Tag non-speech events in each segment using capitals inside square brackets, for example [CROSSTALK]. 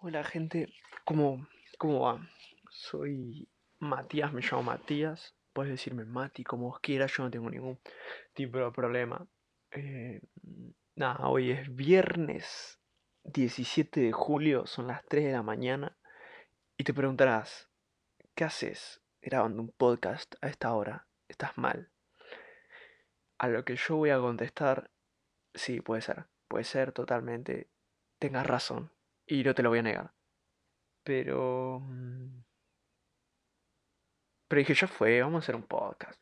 Hola gente, ¿cómo, cómo va? Soy Matías, me llamo Matías. Puedes decirme Mati como vos quieras, yo no tengo ningún tipo de problema. Eh, nada, hoy es viernes 17 de julio, son las 3 de la mañana. Y te preguntarás, ¿qué haces grabando un podcast a esta hora? Estás mal. A lo que yo voy a contestar, sí, puede ser, puede ser totalmente. Tengas razón, y no te lo voy a negar. Pero... mm, Pero dije, ya fue, vamos a hacer un podcast.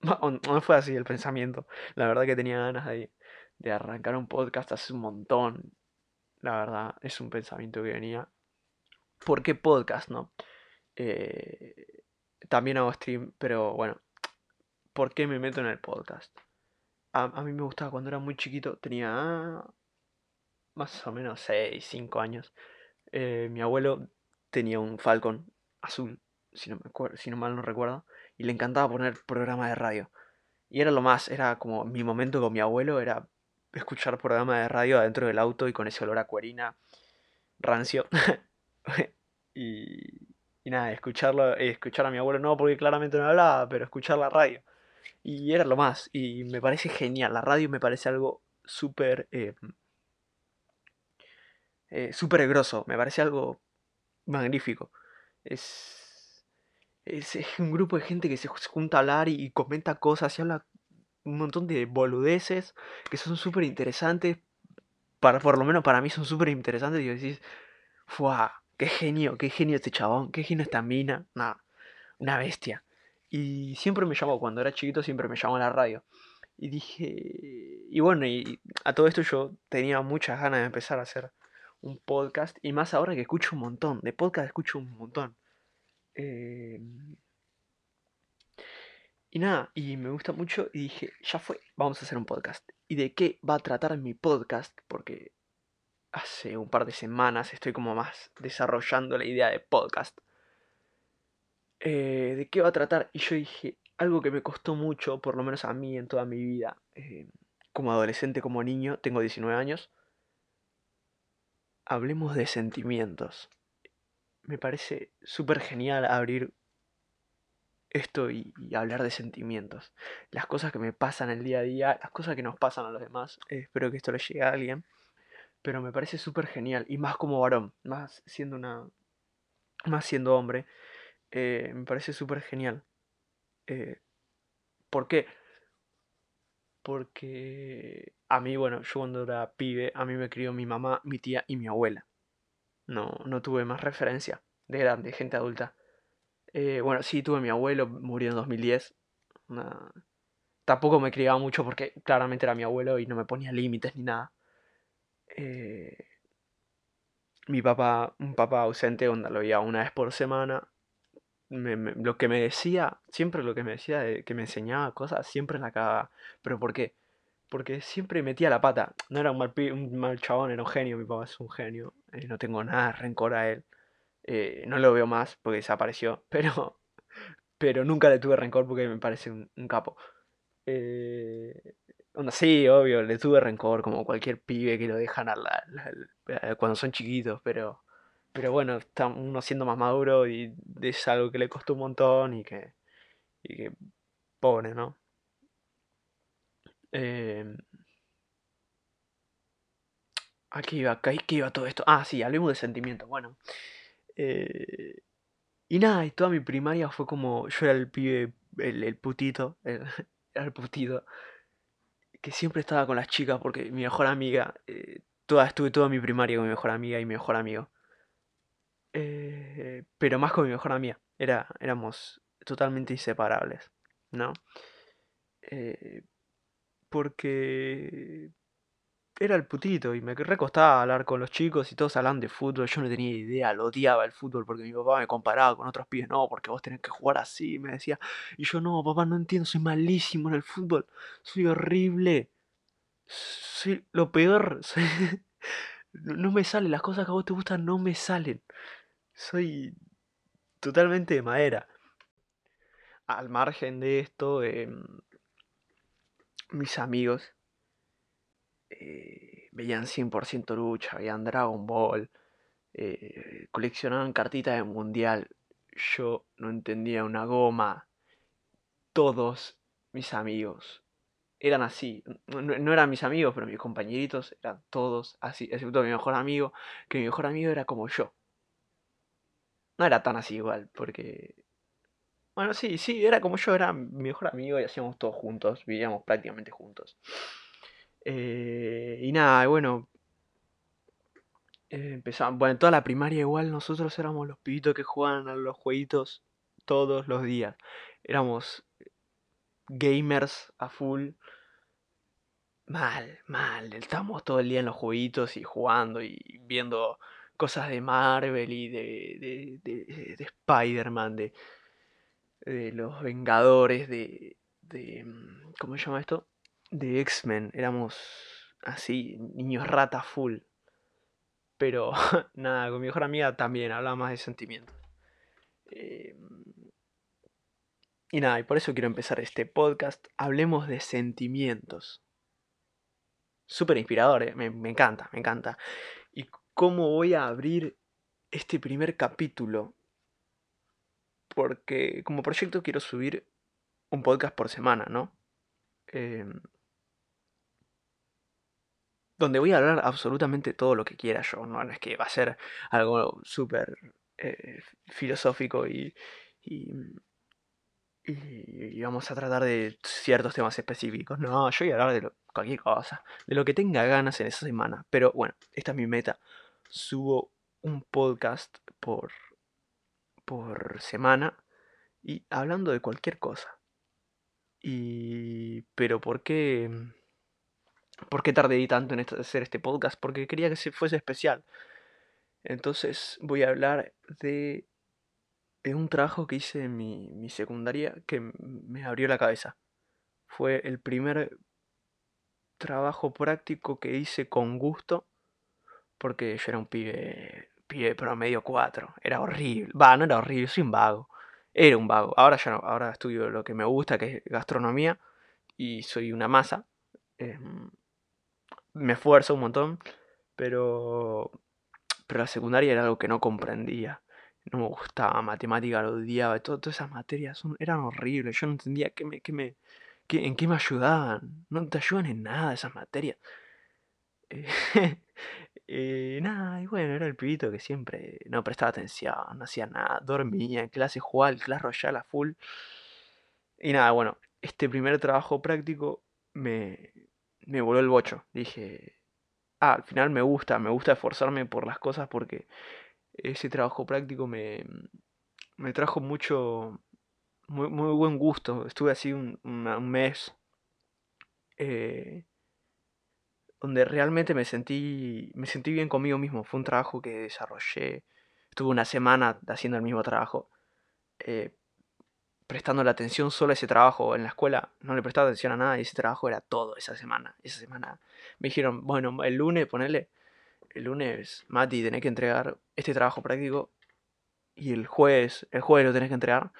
[LAUGHS] No, fue así el pensamiento. La verdad que tenía ganas de, de arrancar un podcast hace un montón. La verdad, es un pensamiento que venía. ¿Por qué podcast, no? Eh, también hago stream, pero bueno, ¿por qué me meto en el podcast? A, a mí me gustaba cuando era muy chiquito, tenía más o menos 6 5 años. Eh, mi abuelo tenía un Falcon azul, si no me acuerdo, si no mal no recuerdo, y le encantaba poner programa de radio. Y era lo más, era como mi momento con mi abuelo, era escuchar programa de radio adentro del auto y con ese olor a cuerina rancio. [LAUGHS] y, y nada, escucharlo, escuchar a mi abuelo no, porque claramente no hablaba, pero escuchar la radio. Y era lo más, y me parece genial, la radio me parece algo súper, eh, eh, súper grosso, me parece algo magnífico. Es, es, un grupo de gente que se junta a hablar y, comenta cosas y habla un montón de boludeces que son súper interesantes. Para, por lo menos para mí son súper interesantes. Y decís, ¡fua! ¡Qué genio! ¡Qué genio este chabón! ¡Qué genio esta mina! Nada, una bestia. Y siempre me llamó, cuando era chiquito, siempre me llamó a la radio. Y dije, y bueno, y a todo esto yo tenía muchas ganas de empezar a hacer un podcast. Y más ahora que escucho un montón. De podcast escucho un montón. Eh, y nada, y me gusta mucho y dije, ya fue, vamos a hacer un podcast. ¿Y de qué va a tratar mi podcast? Porque hace un par de semanas estoy como más desarrollando la idea de podcast. Eh, ¿de qué va a tratar? Y yo dije, algo que me costó mucho, por lo menos a mí en toda mi vida, eh, como adolescente, como niño, tengo 19 años, hablemos de sentimientos. Me parece súper genial abrir esto y, hablar de sentimientos. Las cosas que me pasan el día a día, las cosas que nos pasan a los demás. Eh, espero que esto le llegue a alguien. Pero me parece súper genial. Y más como varón, más siendo una. Más siendo hombre. eh, me parece súper genial. Eh, ¿por qué? Porque a mí, bueno, yo cuando era pibe, a mí me crió mi mamá, mi tía y mi abuela. No, no tuve más referencia de grande, gente adulta. Eh, bueno, sí, tuve mi abuelo, murió en 2010. Una- Tampoco me criaba mucho porque claramente era mi abuelo y no me ponía límites ni nada. Eh, mi papá, un papá ausente, onda, lo veía una vez por semana. Lo que me decía, siempre lo que me decía, de que me enseñaba cosas, siempre la cagaba. ¿Pero por qué? Porque siempre metía la pata. No era un mal, un mal chabón, era un genio. Mi papá es un genio. eh, no tengo nada de rencor a él. Eh, no lo veo más porque desapareció. [LAUGHS] Pero, pero nunca le tuve rencor porque me parece un, un capo. Eh, sí, obvio, le tuve rencor como cualquier pibe que lo dejan a la- cuando son chiquitos. Pero, pero bueno, está uno siendo más maduro y es algo que le costó un montón y que, y que pobre, ¿no? Eh, ¿a qué iba? ¿A qué iba todo esto? Ah, sí, hablemos de sentimientos. Bueno. Eh, y nada, y toda mi primaria fue como, yo era el pibe, el, el putito, el- [LAUGHS] era el putito, que siempre estaba con las chicas porque mi mejor amiga, eh, toda, estuve toda mi primaria con mi mejor amiga y mi mejor amigo. Eh, pero más con mi mejor amiga, era, éramos totalmente inseparables, ¿no? Eh, porque era el putito y me recostaba hablar con los chicos y todos hablaban de fútbol. Yo no tenía idea, lo odiaba el fútbol porque mi papá me comparaba con otros pibes. No, porque vos tenés que jugar así, me decía. Y yo, no, papá, no entiendo, soy malísimo en el fútbol. Soy horrible. Soy lo peor. [LAUGHS] No me salen, las cosas que a vos te gustan no me salen. Soy totalmente de madera. Al margen de esto, em, mis amigos eh, veían 100% lucha, veían Dragon Ball. eh, coleccionaban cartitas de mundial. Yo no entendía una goma. Todos mis amigos eran así. No, eran mis amigos, pero mis compañeritos eran todos así, excepto mi mejor amigo, que mi mejor amigo era como yo. No era tan así igual, porque... Bueno, sí, sí, era como yo, era mi mejor amigo y hacíamos todo juntos, vivíamos prácticamente juntos. Eh, y nada, bueno, eh, bueno, en toda la primaria igual nosotros éramos los pibitos que jugaban a los jueguitos todos los días. Éramos gamers a full. Mal, mal. Estábamos todo el día en los jueguitos y jugando y viendo cosas de Marvel y de, de, de, Spider-Man, de, de los Vengadores, de, de... Mm, ¿Cómo se llama esto? De X-Men. Éramos así, niños rata full. Pero [LAUGHS] nada, con mi mejor amiga también hablaba más de sentimientos. Em, y nada, y por eso quiero empezar este podcast. Hablemos de sentimientos. Súper inspirador, ¿eh? me, me encanta, me encanta. ¿Y cómo voy a abrir este primer capítulo? Porque como proyecto quiero subir un podcast por semana, ¿no? Eh, donde voy a hablar absolutamente todo lo que quiera yo, no, es que va a ser algo súper eh, filosófico y, y, y, vamos a tratar de ciertos temas específicos, no, yo voy a hablar de cualquier cosa, de lo que tenga ganas en esa semana, pero bueno, esta es mi meta, subo un podcast por, por semana y hablando de cualquier cosa. Y... Pero ¿por qué? ¿Por qué tardé tanto en hacer este podcast? Porque quería que se fuese especial. Entonces voy a hablar de, de un trabajo que hice en mi, mi secundaria que me abrió la cabeza. Fue el primer trabajo práctico que hice con gusto porque yo era un pibe, pibe promedio 4. Era horrible. Va, no era horrible, soy un vago. Era un vago. Ahora ya no, ahora estudio lo que me gusta, que es gastronomía, y soy una masa. Em, me esfuerzo un montón, pero, pero la secundaria era algo que no comprendía. No me gustaba, matemática lo odiaba, todas esas materias eran horribles. Yo no entendía qué me, qué me, en qué me ayudaban. No te ayudan en nada esas materias. Eh, [LAUGHS] nada, y bueno, era el pibito que siempre no prestaba atención, no hacía nada, dormía en clase, jugaba el Clash Royale a full. Y nada, bueno, este primer trabajo práctico me, me voló el bocho. Dije, ah, al final me gusta, me gusta esforzarme por las cosas porque ese trabajo práctico me, me trajo mucho, muy, muy buen gusto. Estuve así un, mes eh, donde realmente me sentí, me sentí bien conmigo mismo. Fue un trabajo que desarrollé. Estuve una semana haciendo el mismo trabajo. Eh, prestando la atención solo a ese trabajo. En la escuela no le prestaba atención a nada y ese trabajo era todo esa semana. Esa semana me dijeron, bueno, el lunes, ponele, el lunes, Mati, tenés que entregar este trabajo práctico y el jueves, el jueves lo tenés que entregar,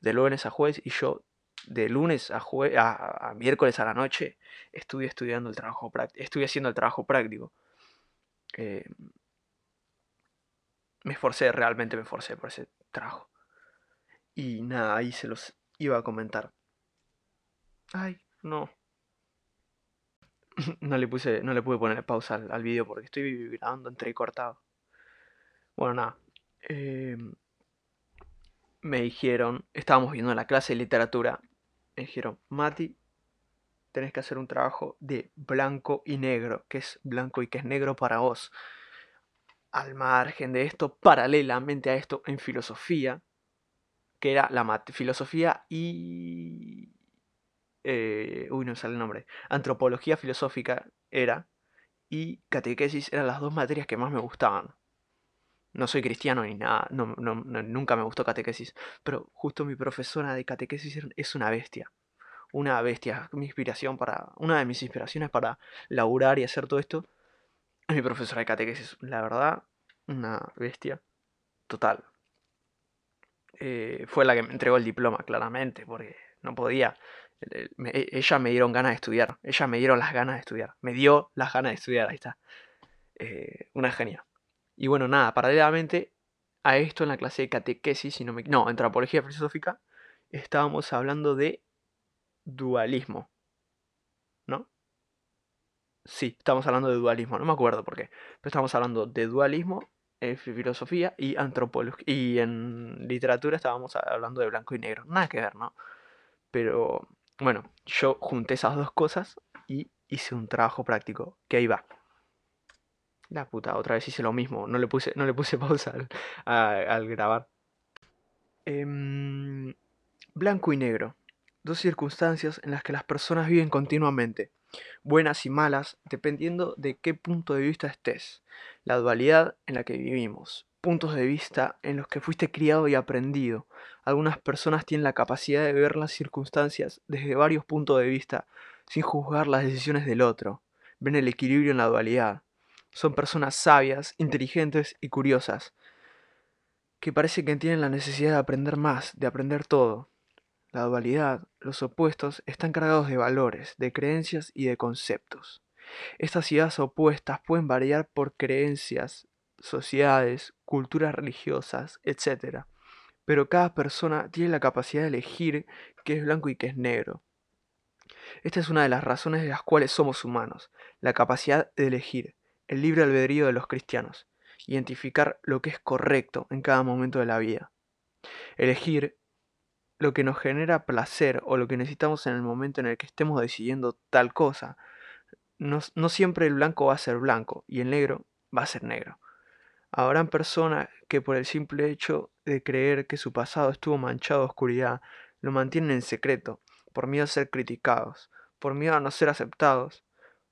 de lunes a jueves y yo de lunes a, jue a, miércoles a la noche estuve estudiando el trabajo práctico, estuve haciendo el trabajo práctico. Eh, me esforcé, realmente me esforcé por ese trabajo. Y nada, ahí se los iba a comentar. Ay, no. [LAUGHS] no le puse, no le pude poner pausa al, al video porque estoy grabando entrecortado. Bueno, nada. Em, me dijeron, estábamos viendo la clase de literatura. Me dijeron, Mati, tenés que hacer un trabajo de blanco y negro, que es blanco y que es negro para vos. Al margen de esto, paralelamente a esto, en filosofía, que era la filosofía y... Eh, uy, no sale el nombre. Antropología filosófica era y catequesis eran las dos materias que más me gustaban. No soy cristiano ni nada, no, nunca me gustó catequesis, pero justo mi profesora de catequesis es una bestia. Una bestia, mi inspiración para, una de mis inspiraciones para laburar y hacer todo esto es mi profesora de catequesis. La verdad, una bestia total. Eh, fue la que me entregó el diploma, claramente, porque no podía. E, ella me dieron ganas de estudiar, ella me dieron las ganas de estudiar, me dio las ganas de estudiar, ahí está. Eh, una genia. Y bueno, nada, paralelamente a esto en la clase de catequesis, si no me... No, antropología filosófica, estábamos hablando de dualismo. ¿No? Sí, estamos hablando de dualismo, no me acuerdo por qué. Pero estamos hablando de dualismo en filosofía y antropología. Y en literatura estábamos hablando de blanco y negro. Nada que ver, ¿no? Pero bueno, yo junté esas dos cosas y hice un trabajo práctico. Que ahí va. La puta, otra vez hice lo mismo. No le puse, no le puse [LAUGHS] pausa al, grabar. Em, blanco y negro. Dos circunstancias en las que las personas viven continuamente. Buenas y malas, dependiendo de qué punto de vista estés. La dualidad en la que vivimos. Puntos de vista en los que fuiste criado y aprendido. Algunas personas tienen la capacidad de ver las circunstancias desde varios puntos de vista, sin juzgar las decisiones del otro. Ven el equilibrio en la dualidad. Son personas sabias, inteligentes y curiosas, que parece que tienen la necesidad de aprender más, de aprender todo. La dualidad, los opuestos, están cargados de valores, de creencias y de conceptos. Estas ideas opuestas pueden variar por creencias, sociedades, culturas religiosas, etc. Pero cada persona tiene la capacidad de elegir qué es blanco y qué es negro. Esta es una de las razones de las cuales somos humanos, la capacidad de elegir el libre albedrío de los cristianos, identificar lo que es correcto en cada momento de la vida, elegir lo que nos genera placer o lo que necesitamos en el momento en el que estemos decidiendo tal cosa. No, no siempre el blanco va a ser blanco y el negro va a ser negro. Habrán personas que por el simple hecho de creer que su pasado estuvo manchado de oscuridad, lo mantienen en secreto, por miedo a ser criticados, por miedo a no ser aceptados,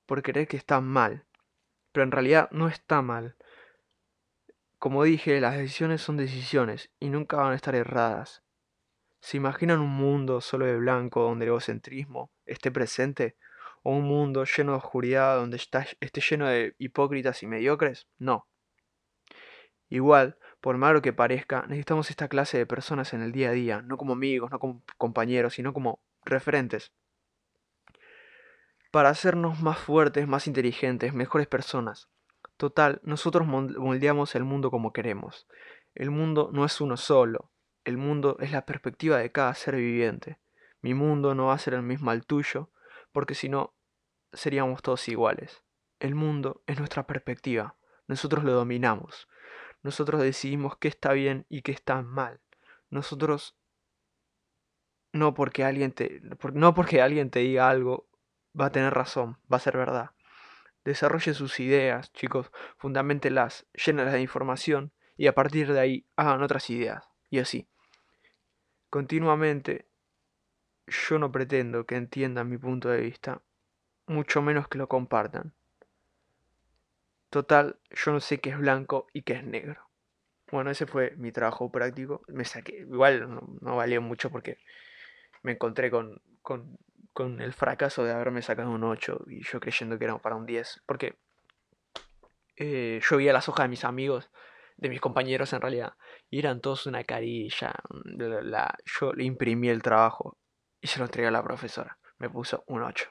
por creer que están mal pero en realidad no está mal. Como dije, las decisiones son decisiones y nunca van a estar erradas. ¿Se imaginan un mundo solo de blanco donde el egocentrismo esté presente? ¿O un mundo lleno de oscuridad donde esté lleno de hipócritas y mediocres? No. Igual, por malo que parezca, necesitamos esta clase de personas en el día a día, no como amigos, no como compañeros, sino como referentes para hacernos más fuertes, más inteligentes, mejores personas. Total, nosotros moldeamos el mundo como queremos. El mundo no es uno solo, el mundo es la perspectiva de cada ser viviente. Mi mundo no va a ser el mismo al tuyo, porque si no, seríamos todos iguales. El mundo es nuestra perspectiva, nosotros lo dominamos. Nosotros decidimos qué está bien y qué está mal. Nosotros no porque alguien te no porque alguien te diga algo va a tener razón, va a ser verdad. Desarrolle sus ideas, chicos, fundamentelas, llénalas de información y a partir de ahí hagan otras ideas. Y así. Continuamente, yo no pretendo que entiendan mi punto de vista, mucho menos que lo compartan. Total, yo no sé qué es blanco y qué es negro. Bueno, ese fue mi trabajo práctico. Me saqué, igual no, valió mucho porque me encontré con, con con el fracaso de haberme sacado un 8 y yo creyendo que era para un 10. Porque eh, yo veía las hojas de mis amigos, de mis compañeros en realidad, y eran todos una carilla. La, yo le imprimí el trabajo y se lo entregué a la profesora. Me puso un 8.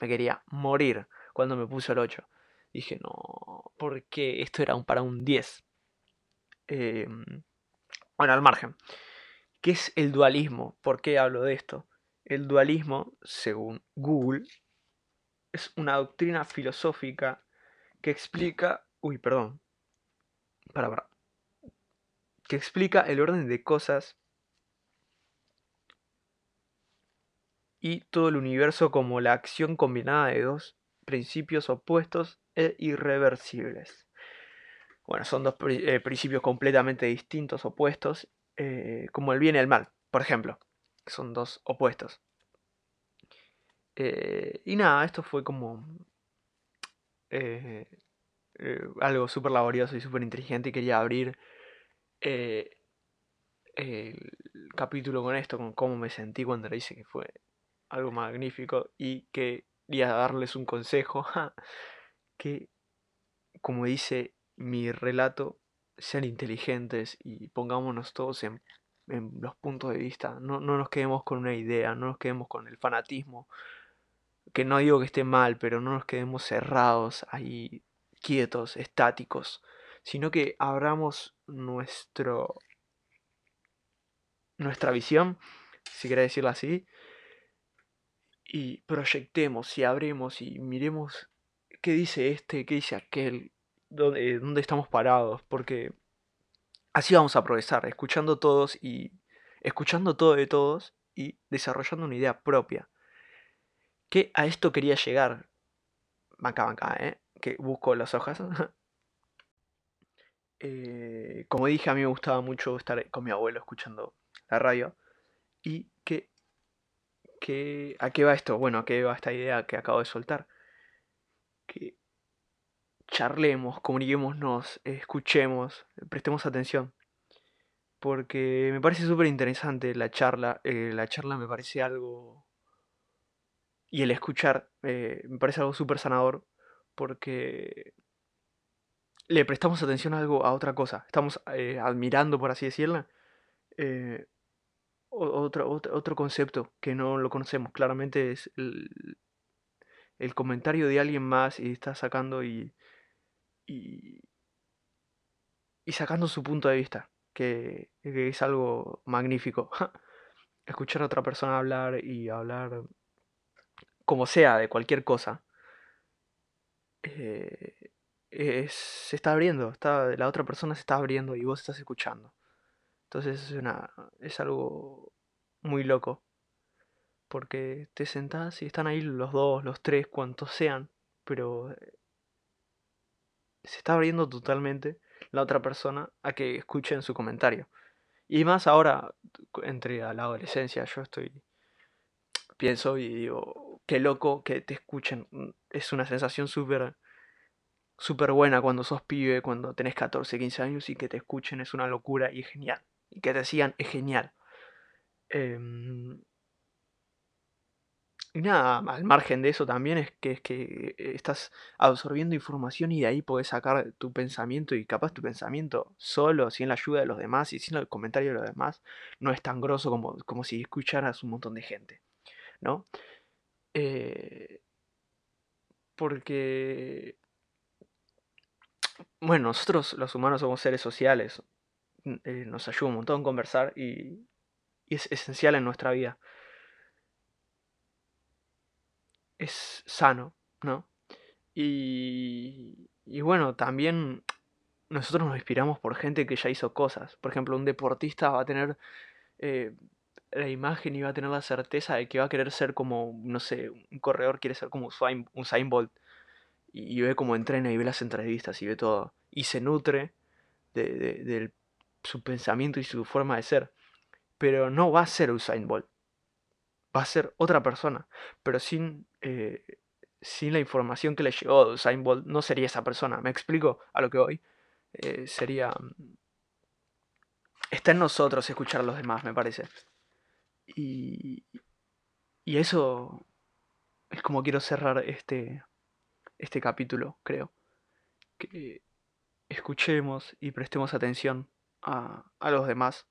Me quería morir cuando me puso el 8. Dije, no, porque esto era un, para un 10. Em, bueno, al margen. ¿Qué es el dualismo? ¿Por qué hablo de esto? El dualismo, según Google, es una doctrina filosófica que explica, uy, perdón, para, que explica el orden de cosas y todo el universo como la acción combinada de dos principios opuestos e irreversibles. Bueno, son dos eh, principios completamente distintos, opuestos, eh, como el bien y el mal, por ejemplo son dos opuestos. Eh, y nada, esto fue como eh, eh, algo súper laborioso y súper inteligente quería abrir el capítulo con esto, con cómo me sentí cuando le hice que fue algo magnífico y quería darles un consejo [LAUGHS] que, como dice mi relato, sean inteligentes y pongámonos todos en en los puntos de vista. No, no nos quedemos con una idea, no nos quedemos con el fanatismo. Que no digo que esté mal, pero no nos quedemos cerrados ahí, quietos, estáticos, sino que abramos nuestro nuestra visión, si querés decirlo así, y proyectemos y abremos y miremos qué dice este, qué dice aquel, dónde, dónde estamos parados, porque así vamos a progresar, escuchando todos y escuchando todo de todos y desarrollando una idea propia. Que a esto quería llegar. Banca, banca, ¿eh? Que busco las hojas. [LAUGHS] Eh, como dije, a mí me gustaba mucho estar con mi abuelo escuchando la radio. Y que, que... ¿A qué va esto? Bueno, ¿a qué va esta idea que acabo de soltar? Que charlemos, comuniquémonos, escuchemos, prestemos atención. Porque me parece súper interesante la charla. eh, la charla me parece algo... Y el escuchar eh, me parece algo súper sanador. Porque le prestamos atención a algo, a otra cosa. Estamos eh, admirando, por así decirlo, o- otro, otro, otro concepto que no lo conocemos. Claramente es el, el comentario de alguien más y está sacando y, y, y sacando su punto de vista, que, que es algo magnífico. [LAUGHS] Escuchar a otra persona hablar y hablar como sea, de cualquier cosa, eh, es- se está abriendo, está, la otra persona se está abriendo y vos estás escuchando. Entonces es, una, es algo muy loco, porque te sentás y están ahí los dos, los tres, cuantos sean, pero eh, se está abriendo totalmente la otra persona a que escuchen su comentario. Y más ahora, entre la adolescencia, yo estoy, pienso y digo, qué loco que te escuchen. Mm, Es una sensación súper, súper buena cuando sos pibe, cuando tenés 14, 15 años y que te escuchen es una locura y es genial. Y que te sigan es genial. Em, y nada, al margen de eso también es que, es que eh, estás absorbiendo información y de ahí podés sacar tu pensamiento y capaz tu pensamiento solo, sin la ayuda de los demás y sin el comentario de los demás, no es tan grosso como, como si escucharas un montón de gente, ¿no? Eh, porque, bueno, nosotros los humanos somos seres sociales, eh, nos ayuda un montón conversar y, y es esencial en nuestra vida, es sano, ¿no? Y, y bueno, también nosotros nos inspiramos por gente que ya hizo cosas. Por ejemplo, un deportista va a tener eh, la imagen y va a tener la certeza de que va a querer ser como, no sé, un corredor quiere ser como Usain, Usain Bolt. Y, y ve cómo entrena y ve las entrevistas y ve todo. Y se nutre de, de- su pensamiento y su forma de ser. Pero no va a ser Usain Bolt. Va a ser otra persona. Pero sin, eh, sin la información que le llegó de Usain no sería esa persona. ¿Me explico a lo que voy? Eh, sería... mm, Está en nosotros escuchar a los demás, me parece. Y, y eso es como quiero cerrar este, este capítulo, creo. Que escuchemos y prestemos atención a, a los demás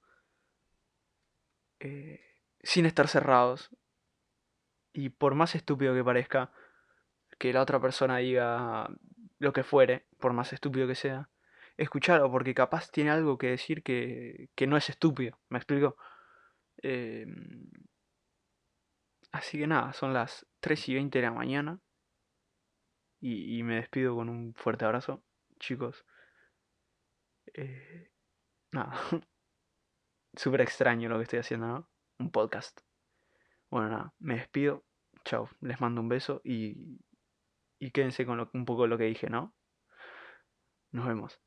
eh, sin estar cerrados. Y por más estúpido que parezca que la otra persona diga lo que fuere, por más estúpido que sea, escucharlo porque capaz tiene algo que decir que, que no es estúpido. ¿Me explico? Eh, así que nada, son las 3 y 20 de la mañana. Y, y me despido con un fuerte abrazo, chicos. Eh, nada, [LAUGHS] súper extraño lo que estoy haciendo, ¿no? Un podcast. Bueno, nada, me despido. Chao, les mando un beso y, y quédense con un poco lo que dije, ¿no? Nos vemos.